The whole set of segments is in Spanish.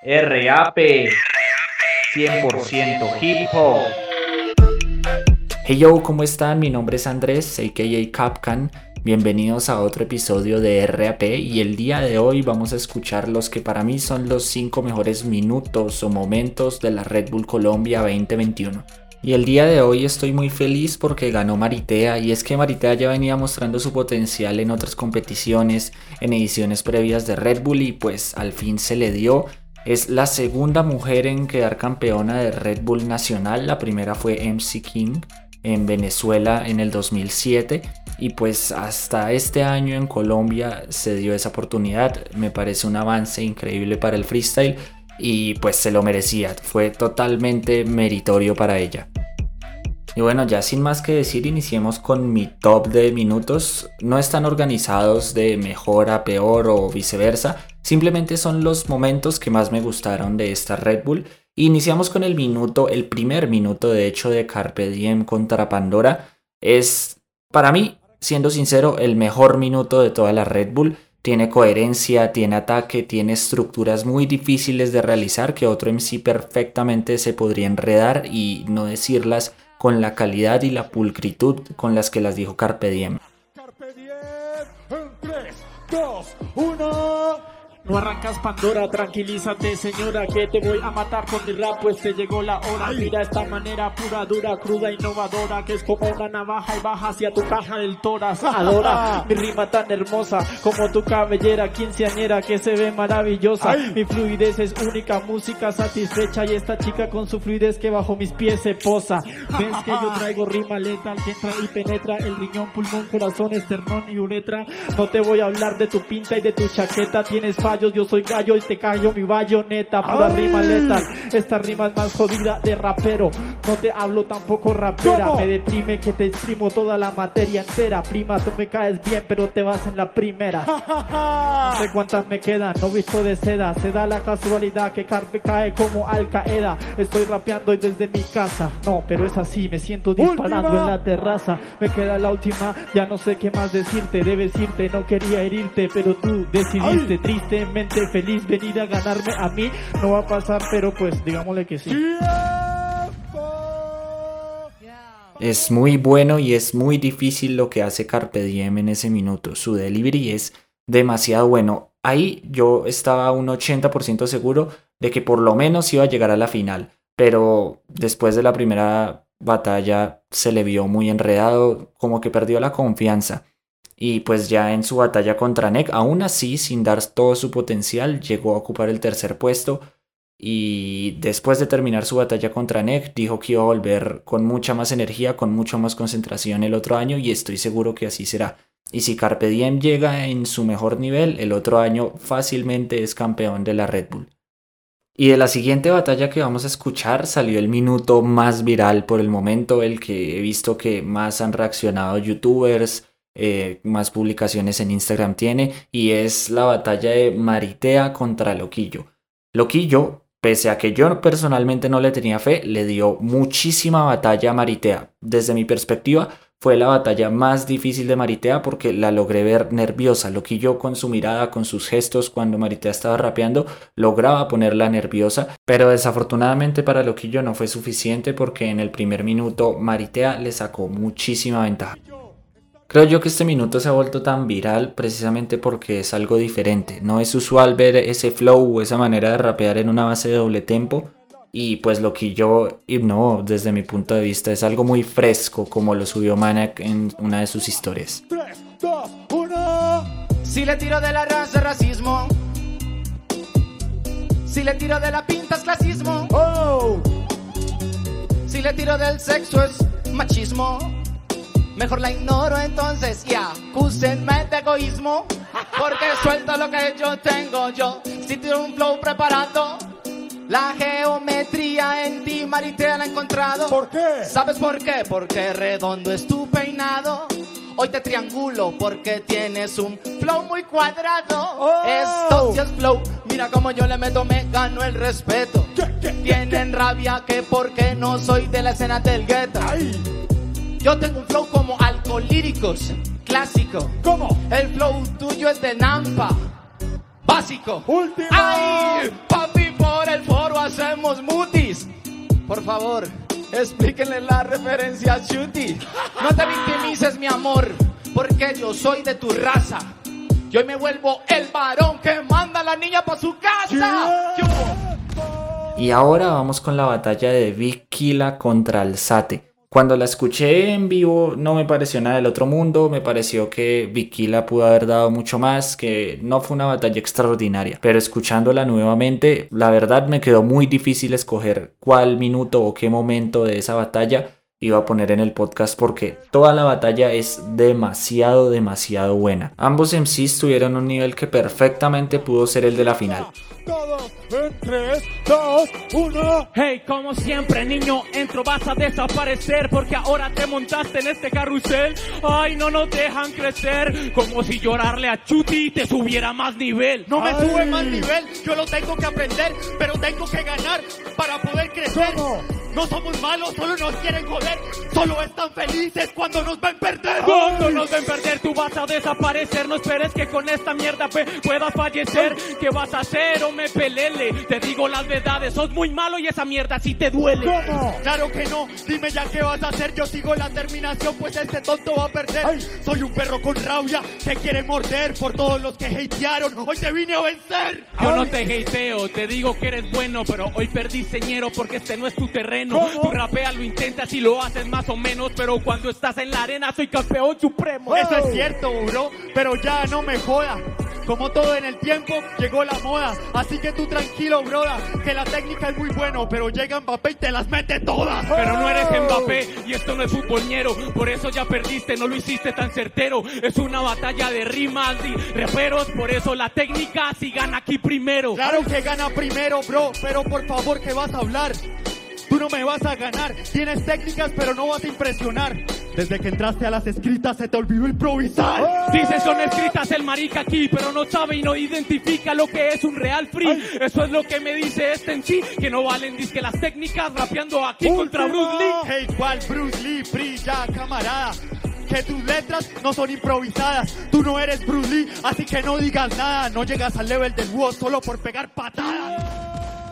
RAP 100% hip hop. Hey yo, ¿cómo están? Mi nombre es Andrés, aka Capcan. Bienvenidos a otro episodio de RAP y el día de hoy vamos a escuchar los que para mí son los 5 mejores minutos o momentos de la Red Bull Colombia 2021. Y el día de hoy estoy muy feliz porque ganó Maritea y es que Maritea ya venía mostrando su potencial en otras competiciones, en ediciones previas de Red Bull y pues al fin se le dio. Es la segunda mujer en quedar campeona de Red Bull Nacional, la primera fue MC King en Venezuela en el 2007 y pues hasta este año en Colombia se dio esa oportunidad, me parece un avance increíble para el freestyle y pues se lo merecía, fue totalmente meritorio para ella. Y bueno, ya sin más que decir, iniciemos con mi top de minutos. No están organizados de mejor a peor o viceversa, simplemente son los momentos que más me gustaron de esta Red Bull. Iniciamos con el minuto, el primer minuto de hecho de Carpe Diem contra Pandora. Es, para mí, siendo sincero, el mejor minuto de toda la Red Bull tiene coherencia, tiene ataque, tiene estructuras muy difíciles de realizar que otro MC perfectamente se podría enredar y no decirlas con la calidad y la pulcritud con las que las dijo Carpe Diem. Carpe Diem en 3, 2, 1. No arrancas Pandora, tranquilízate señora que te voy a matar con mi rap pues te llegó la hora. Mira esta manera pura, dura, cruda, innovadora Que es como una navaja y baja hacia tu caja del toras Adora mi rima tan hermosa como tu cabellera quinceañera que se ve maravillosa. Mi fluidez es única, música satisfecha Y esta chica con su fluidez que bajo mis pies se posa. Ves que yo traigo rima letal que entra y penetra El riñón, pulmón, corazón, esternón y uretra. No te voy a hablar de tu pinta y de tu chaqueta Tienes fallo yo soy gallo y te callo mi bayoneta, pura rima letal. Esta rima es más jodida de rapero. No te hablo tampoco rapera, me deprime que te exprimo toda la materia entera. Prima, tú me caes bien, pero te vas en la primera. No sé cuántas me quedan, no visto de seda. Se da la casualidad que Carpe cae como Al Qaeda. Estoy rapeando desde mi casa. No, pero es así, me siento disparando en la terraza. Me queda la última, ya no sé qué más decirte. Debes irte, no quería herirte, pero tú decidiste triste feliz venir a ganarme a mí. No va a pasar, pero pues digámosle que sí. Es muy bueno y es muy difícil lo que hace Carpe Diem en ese minuto. Su delivery es demasiado bueno. Ahí yo estaba un 80% seguro de que por lo menos iba a llegar a la final. Pero después de la primera batalla se le vio muy enredado, como que perdió la confianza y pues ya en su batalla contra Neck, aún así sin dar todo su potencial, llegó a ocupar el tercer puesto y después de terminar su batalla contra Neck dijo que iba a volver con mucha más energía, con mucha más concentración el otro año y estoy seguro que así será. Y si Carpe Diem llega en su mejor nivel, el otro año fácilmente es campeón de la Red Bull. Y de la siguiente batalla que vamos a escuchar salió el minuto más viral por el momento, el que he visto que más han reaccionado youtubers, eh, más publicaciones en Instagram tiene y es la batalla de Maritea contra Loquillo. Loquillo, pese a que yo personalmente no le tenía fe, le dio muchísima batalla a Maritea. Desde mi perspectiva, fue la batalla más difícil de Maritea porque la logré ver nerviosa. Loquillo con su mirada, con sus gestos, cuando Maritea estaba rapeando, lograba ponerla nerviosa. Pero desafortunadamente para Loquillo no fue suficiente porque en el primer minuto Maritea le sacó muchísima ventaja. Creo yo que este minuto se ha vuelto tan viral precisamente porque es algo diferente. No es usual ver ese flow o esa manera de rapear en una base de doble tempo. Y pues lo que yo, no, desde mi punto de vista, es algo muy fresco como lo subió Manak en una de sus historias. 3, 2, 1. Si le tiro de la raza, racismo. Si le tiro de la pinta, es clasismo. Oh. Si le tiro del sexo, es machismo. Mejor la ignoro entonces y acúsenme de egoísmo. Porque suelto lo que yo tengo yo. Si tiro un flow preparado. La geometría en ti, Maritea, la he encontrado. ¿Por qué? ¿Sabes por qué? Porque redondo es tu peinado. Hoy te triangulo porque tienes un flow muy cuadrado. Oh. Esto sí es flow. Mira como yo le meto, me gano el respeto. Tienen rabia que porque no soy de la escena del gueto. Ay. Yo tengo un flow como alcolíricos, clásico. ¿Cómo? El flow tuyo es de Nampa, básico. Último. ¡Ay! Papi, por estamos mutis. Por favor, explíquenle la referencia a Chuti. No te victimices, mi amor, porque yo soy de tu raza. Yo hoy me vuelvo el varón que manda a la niña para su casa. Y ahora vamos con la batalla de Vikila contra Alzate. Cuando la escuché en vivo no me pareció nada del otro mundo, me pareció que Vikila pudo haber dado mucho más, que no fue una batalla extraordinaria, pero escuchándola nuevamente, la verdad me quedó muy difícil escoger cuál minuto o qué momento de esa batalla iba a poner en el podcast porque toda la batalla es demasiado, demasiado buena. Ambos MCs tuvieron un nivel que perfectamente pudo ser el de la final. Todos en 3, 2, 1. Hey, como siempre, niño, entro, vas a desaparecer porque ahora te montaste en este carrusel. Ay, no nos dejan crecer, como si llorarle a Chuti te subiera más nivel. No me Ay. sube más nivel, yo lo tengo que aprender, pero tengo que ganar para poder crecer. ¿Cómo? No somos malos, solo nos quieren joder, solo están felices cuando nos ven perder. Cuando nos ven perder, tú vas a desaparecer. No esperes que con esta mierda puedas fallecer. ¿Qué vas a hacer o me pelele? Te digo las verdades, sos muy malo y esa mierda sí te duele. ¿Cómo? Claro que no, dime ya qué vas a hacer, yo sigo la terminación, pues este tonto va a perder. Ay. Soy un perro con rabia que quiere morder por todos los que hatearon, hoy te vine a vencer. Yo no te hateo, te digo que eres bueno, pero hoy perdí señero porque este no es tu terreno. ¿Cómo? Tú rapeas, lo intentas y lo haces más o menos, pero cuando estás en la arena soy campeón supremo. Eso es cierto, bro, pero ya no me joda. Como todo en el tiempo, llegó la moda. Así que tú tranquilo, broda, que la técnica es muy bueno, pero llega Mbappé y te las mete todas. Pero no eres Mbappé y esto no es futbolñero, por eso ya perdiste, no lo hiciste tan certero. Es una batalla de rimas y reperos, por eso la técnica sí gana aquí primero. Claro que gana primero, bro, pero por favor, ¿qué vas a hablar? Tú no me vas a ganar. Tienes técnicas, pero no vas a impresionar. Desde que entraste a las escritas se te olvidó improvisar. Dice son escritas el marica aquí, pero no sabe y no identifica lo que es un real free. Eso es lo que me dice este en sí, que no valen disque las técnicas rapeando aquí contra Bruce Lee. Hey, ¿cuál Bruce Lee? Brilla, camarada. Que tus letras no son improvisadas. Tú no eres Bruce Lee, así que no digas nada. No llegas al level del WoW solo por pegar patadas.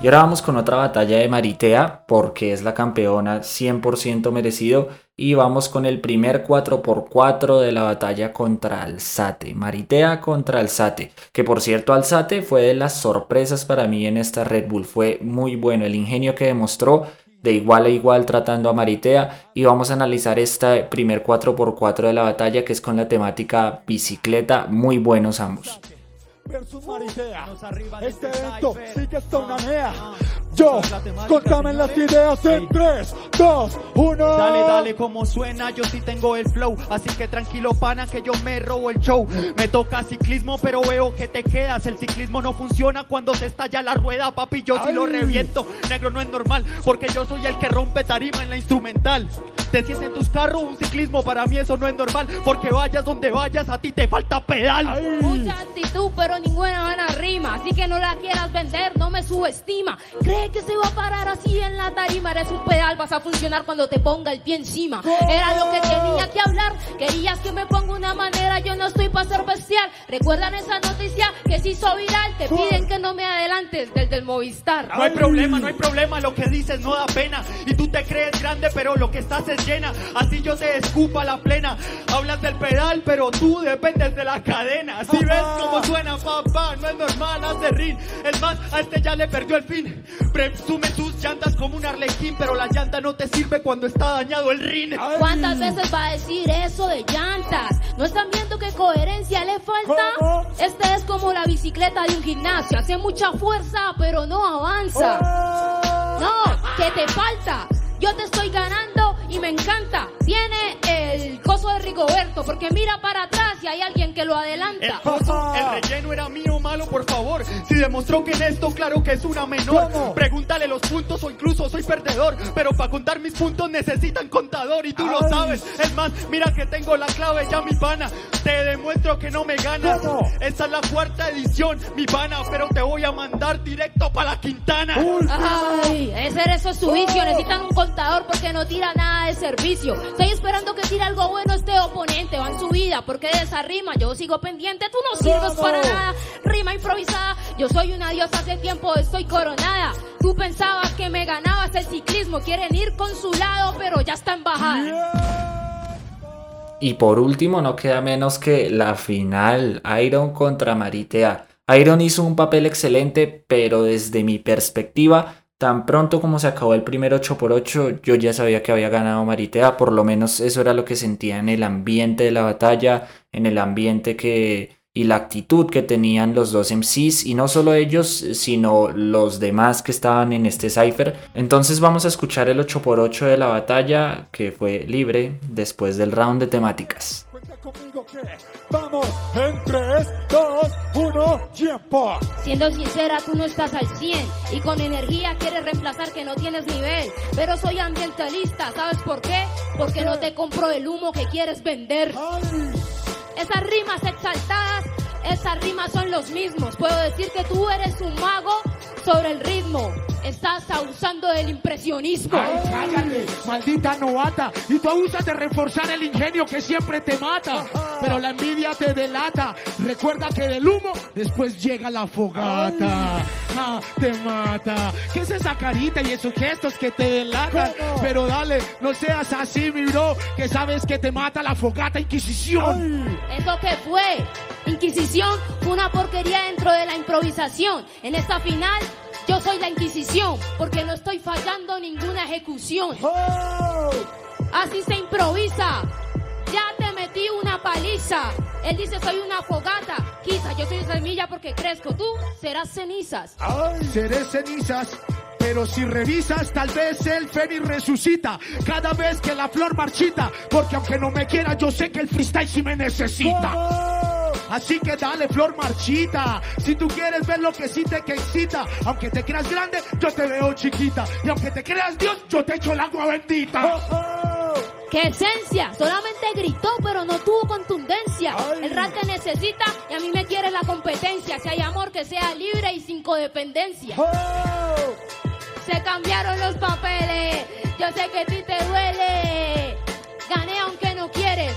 Y ahora vamos con otra batalla de Maritea, porque es la campeona 100% merecido. Y vamos con el primer 4x4 de la batalla contra Alzate. Maritea contra Alzate. Que por cierto, Alzate fue de las sorpresas para mí en esta Red Bull. Fue muy bueno el ingenio que demostró de igual a igual tratando a Maritea. Y vamos a analizar este primer 4x4 de la batalla que es con la temática bicicleta. Muy buenos ambos. Versus Maritea. Este evento sí que está una mea. Yo, contame las ideas en 3, 2, 1. Dale, dale, como suena, yo sí tengo el flow. Así que tranquilo, pana, que yo me robo el show. Me toca ciclismo, pero veo que te quedas. El ciclismo no funciona cuando se estalla la rueda, papi. Yo sí lo reviento. Negro no es normal, porque yo soy el que rompe tarima en la instrumental. Te sientes en tus carros, un ciclismo para mí eso no es normal. Porque vayas donde vayas, a ti te falta pedal. Ay. Mucha actitud, pero ninguna buena rima. Así que no la quieras vender, no me subestima. Cree que se va a parar así en la tarima. Eres un pedal, vas a funcionar cuando te ponga el pie encima. Era lo que tenía que hablar. Querías que me ponga una manera, yo no estoy para ser bestial. ¿Recuerdan esa noticia que se hizo viral? Te piden que no me adelantes del del Movistar. No hay problema, no hay problema, lo que dices no da pena. Y tú te crees grande, pero lo que estás es llena. Así yo te escupa la plena. Hablas del pedal, pero tú dependes de la cadena. Si ves cómo suena, papá, no es normal, hace rin. Es más, a este ya le perdió el fin. Presume tus llantas como un arlequín, pero la llanta no te sirve cuando está dañado el rin. ¿Cuántas veces va a decir eso de llantas? ¿No están viendo qué coherencia le falta? ¿Cómo? Este es como la bicicleta de un gimnasio. Hace mucha fuerza, pero no avanza. No, que te falta. Yo te estoy ganando y me encanta. Tiene el de Rigoberto, porque mira para atrás y hay alguien que lo El adelanta. el relleno era mío, malo, por favor. Si demostró que en esto, claro que es una menor. ¿Cómo? Pregúntale los puntos o incluso soy perdedor. Pero para contar mis puntos necesitan contador y tú lo sabes. Es más, mira que tengo la clave ya, mi pana. Te demuestro que no me ganas. ¿Cómo? Esta es la cuarta edición, mi pana. Pero te voy a mandar directo para la Quintana. Ay, ese eso es su vicio. Necesitan un contador porque no tira nada de servicio. Estoy esperando que tire algo bueno este oponente. Va en su vida porque de esa rima yo sigo pendiente. Tú no sirves para nada. Rima improvisada. Yo soy una diosa hace tiempo, estoy coronada. Tú Tú pensabas que me ganabas el ciclismo, quieren ir con su lado, pero ya está en bajada. Y por último, no queda menos que la final, Iron contra Maritea. Iron hizo un papel excelente, pero desde mi perspectiva, tan pronto como se acabó el primer 8x8, yo ya sabía que había ganado Maritea, por lo menos eso era lo que sentía en el ambiente de la batalla, en el ambiente que y la actitud que tenían los dos MCs y no solo ellos sino los demás que estaban en este cipher. Entonces vamos a escuchar el 8x8 de la batalla que fue libre después del round de temáticas. Vamos en 3, 2, 1, tiempo. Siendo sincera, tú no estás al 100 y con energía quieres reemplazar que no tienes nivel. Pero soy ambientalista, ¿sabes por qué? Porque no te compro el humo que quieres vender. Esas rimas exaltadas, esas rimas son los mismos. Puedo decir que tú eres un mago sobre el ritmo. Estás abusando del impresionismo. Ay, cállate, maldita novata. Y tú abusas de reforzar el ingenio que siempre te mata. Pero la envidia te delata. Recuerda que del humo después llega la fogata. Ah, te mata. ¿Qué es esa carita y esos gestos que te delatan? Pero dale, no seas así, mi bro. Que sabes que te mata la fogata Inquisición. ¿Eso qué fue? Inquisición fue una porquería dentro de la improvisación. En esta final yo soy la Inquisición porque no estoy fallando ninguna ejecución. Así se improvisa. Ya te metí una paliza. Él dice soy una fogata. Quizá yo soy semilla porque crezco. Tú serás cenizas. Seré cenizas. Pero si revisas, tal vez el fénix resucita cada vez que la flor marchita. Porque aunque no me quiera, yo sé que el freestyle sí me necesita. Así que dale, flor marchita. Si tú quieres ver lo que sí te que excita, aunque te creas grande, yo te veo chiquita. Y aunque te creas Dios, yo te echo el agua bendita. ¡Qué esencia! Solamente gritó, pero no tuvo contundencia. El rap te necesita y a mí me quiere la competencia. Si hay amor, que sea libre y sin codependencia. Se cambiaron los papeles. Yo sé que a ti te duele. Gané aunque no quieres.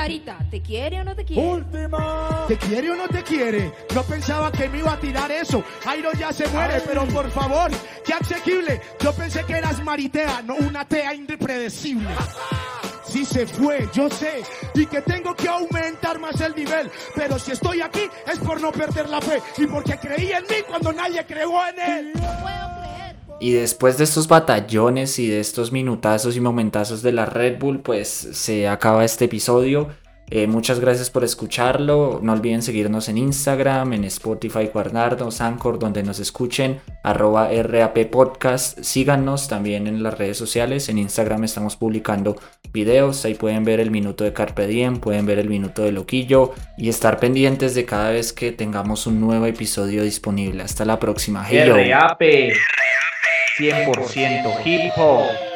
Mantarita. ¿Te quiere o no te quiere? Última. ¿Te quiere o no te quiere? No pensaba que me iba a tirar eso. Airo ya se muere, pero por favor, qué asequible. Yo pensé que eras maritea, no una tea impredecible. Sí se fue, yo sé, y que tengo que aumentar más el nivel. Pero si estoy aquí es por no perder la fe y porque creí en mí cuando nadie creó en él. No puedo creer. Y después de estos batallones y de estos minutazos y momentazos de la Red Bull, pues se acaba este episodio. Eh, muchas gracias por escucharlo. No olviden seguirnos en Instagram, en Spotify, Guardardos, Anchor, donde nos escuchen, arroba RAP Podcast. Síganos también en las redes sociales. En Instagram estamos publicando videos. Ahí pueden ver el minuto de Carpe Diem, pueden ver el minuto de Loquillo y estar pendientes de cada vez que tengamos un nuevo episodio disponible. Hasta la próxima. Hey. RAP 100% hip hop.